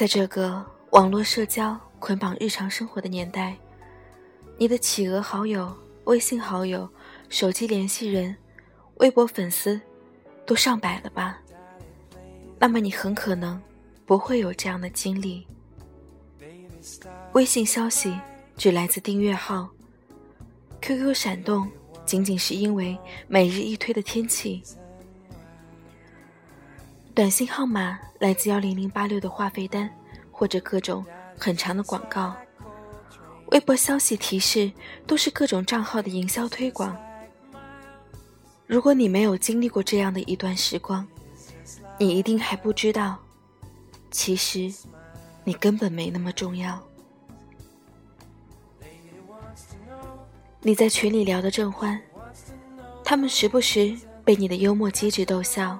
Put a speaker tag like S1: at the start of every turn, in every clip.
S1: 在这个网络社交捆绑日常生活的年代，你的企鹅好友、微信好友、手机联系人、微博粉丝都上百了吧？那么你很可能不会有这样的经历。微信消息只来自订阅号，QQ 闪动仅仅是因为每日一推的天气。短信号码来自幺零零八六的话费单，或者各种很长的广告。微博消息提示都是各种账号的营销推广。如果你没有经历过这样的一段时光，你一定还不知道，其实你根本没那么重要。你在群里聊得正欢，他们时不时被你的幽默机智逗笑。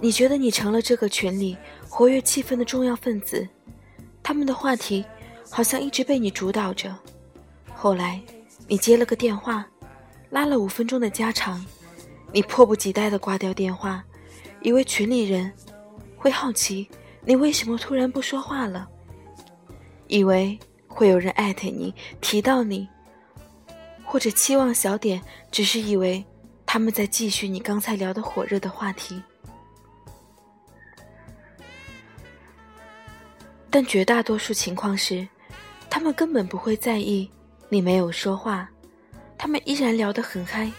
S1: 你觉得你成了这个群里活跃气氛的重要分子，他们的话题好像一直被你主导着。后来，你接了个电话，拉了五分钟的家常，你迫不及待地挂掉电话，以为群里人会好奇你为什么突然不说话了，以为会有人艾特你提到你，或者期望小点只是以为他们在继续你刚才聊的火热的话题。但绝大多数情况是，他们根本不会在意你没有说话，他们依然聊得很嗨，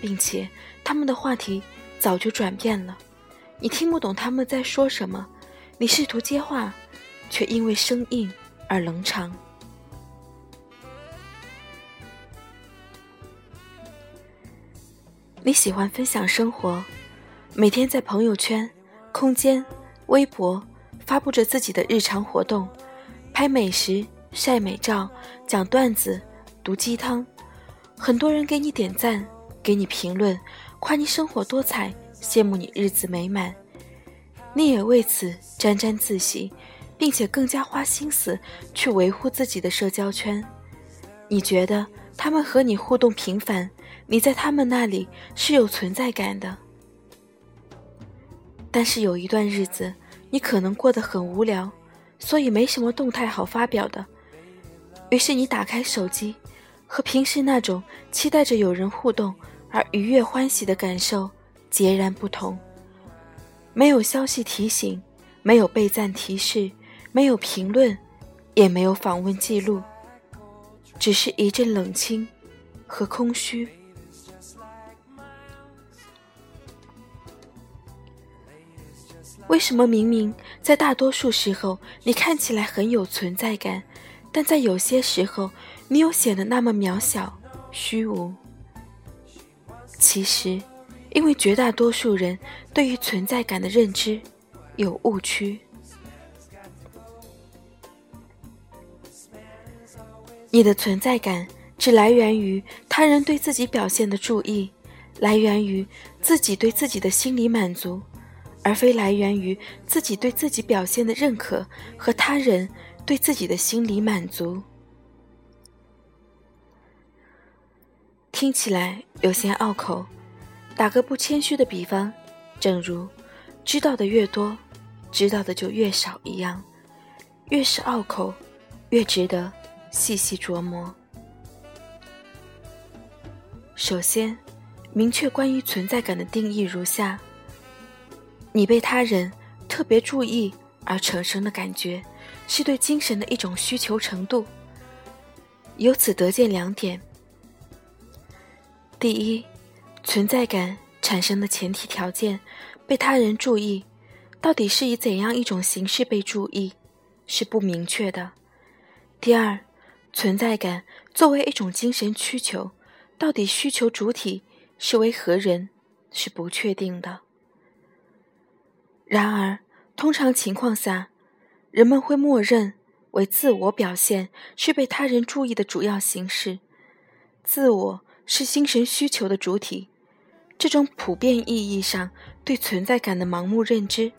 S1: 并且他们的话题早就转变了，你听不懂他们在说什么，你试图接话，却因为生硬而冷场。你喜欢分享生活，每天在朋友圈、空间、微博。发布着自己的日常活动，拍美食、晒美照、讲段子、毒鸡汤，很多人给你点赞，给你评论，夸你生活多彩，羡慕你日子美满，你也为此沾沾自喜，并且更加花心思去维护自己的社交圈。你觉得他们和你互动频繁，你在他们那里是有存在感的。但是有一段日子。你可能过得很无聊，所以没什么动态好发表的。于是你打开手机，和平时那种期待着有人互动而愉悦欢喜的感受截然不同。没有消息提醒，没有备赞提示，没有评论，也没有访问记录，只是一阵冷清和空虚。为什么明明在大多数时候你看起来很有存在感，但在有些时候你又显得那么渺小、虚无？其实，因为绝大多数人对于存在感的认知有误区。你的存在感只来源于他人对自己表现的注意，来源于自己对自己的心理满足。而非来源于自己对自己表现的认可和他人对自己的心理满足，听起来有些拗口。打个不谦虚的比方，正如知道的越多，知道的就越少一样，越是拗口，越值得细细琢磨。首先，明确关于存在感的定义如下。你被他人特别注意而产生的感觉，是对精神的一种需求程度。由此得见两点：第一，存在感产生的前提条件，被他人注意，到底是以怎样一种形式被注意，是不明确的；第二，存在感作为一种精神需求，到底需求主体是为何人，是不确定的。然而，通常情况下，人们会默认为自我表现是被他人注意的主要形式，自我是精神需求的主体。这种普遍意义上对存在感的盲目认知，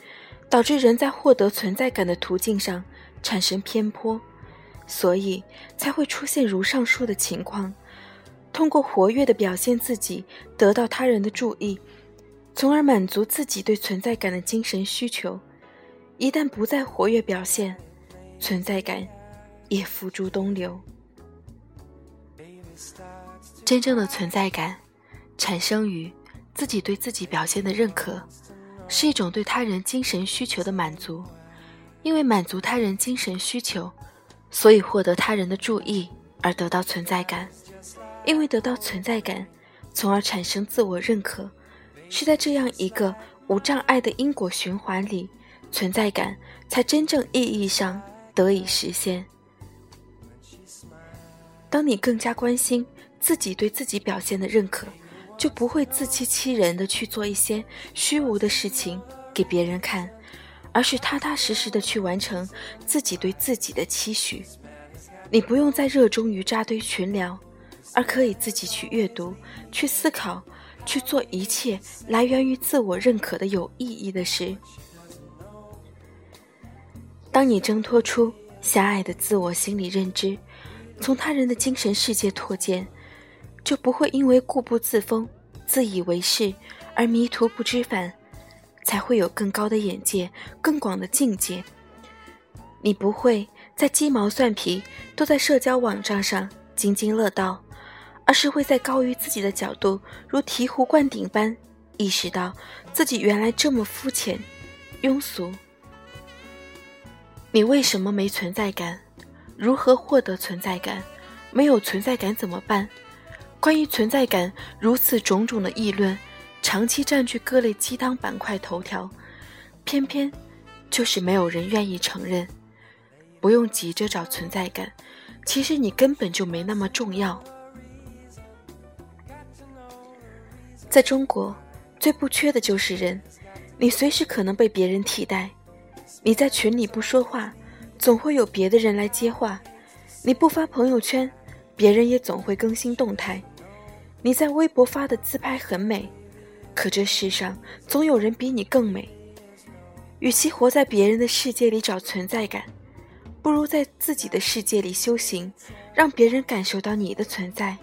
S1: 导致人在获得存在感的途径上产生偏颇，所以才会出现如上述的情况：通过活跃的表现自己，得到他人的注意。从而满足自己对存在感的精神需求，一旦不再活跃表现，存在感也付诸东流。真正的存在感，产生于自己对自己表现的认可，是一种对他人精神需求的满足。因为满足他人精神需求，所以获得他人的注意而得到存在感。因为得到存在感，从而产生自我认可，是在这样一个无障碍的因果循环里，存在感才真正意义上得以实现。当你更加关心自己对自己表现的认可，就不会自欺欺人的去做一些虚无的事情给别人看，而是踏踏实实的去完成自己对自己的期许。你不用再热衷于扎堆群聊，而可以自己去阅读、去思考、去做一切来源于自我认可的有意义的事。当你挣脱出狭隘的自我心理认知，从他人的精神世界拓建，就不会因为固步自封、自以为是而迷途不知返，才会有更高的眼界、更广的境界。你不会在鸡毛蒜皮都在社交网站上津津乐道，而是会在高于自己的角度，如醍醐灌顶般意识到自己原来这么肤浅、庸俗。你为什么没存在感？如何获得存在感？没有存在感怎么办？关于存在感如此种种的议论，长期占据各类鸡汤板块头条，偏偏就是没有人愿意承认。不用急着找存在感，其实你根本就没那么重要。在中国，最不缺的就是人，你随时可能被别人替代。你在群里不说话。总会有别的人来接话，你不发朋友圈，别人也总会更新动态。你在微博发的自拍很美，可这世上总有人比你更美。与其活在别人的世界里找存在感，不如在自己的世界里修行，让别人感受到你的存在。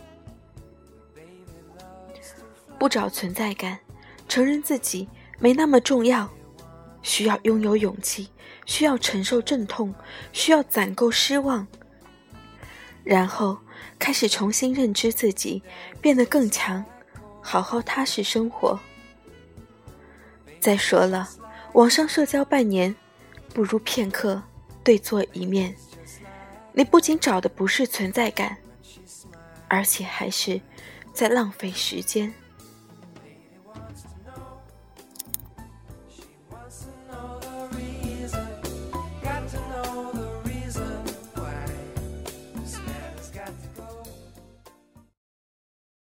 S1: 不找存在感，承认自己没那么重要。需要拥有勇气，需要承受阵痛，需要攒够失望，然后开始重新认知自己，变得更强，好好踏实生活。再说了，网上社交半年，不如片刻对坐一面。你不仅找的不是存在感，而且还是在浪费时间。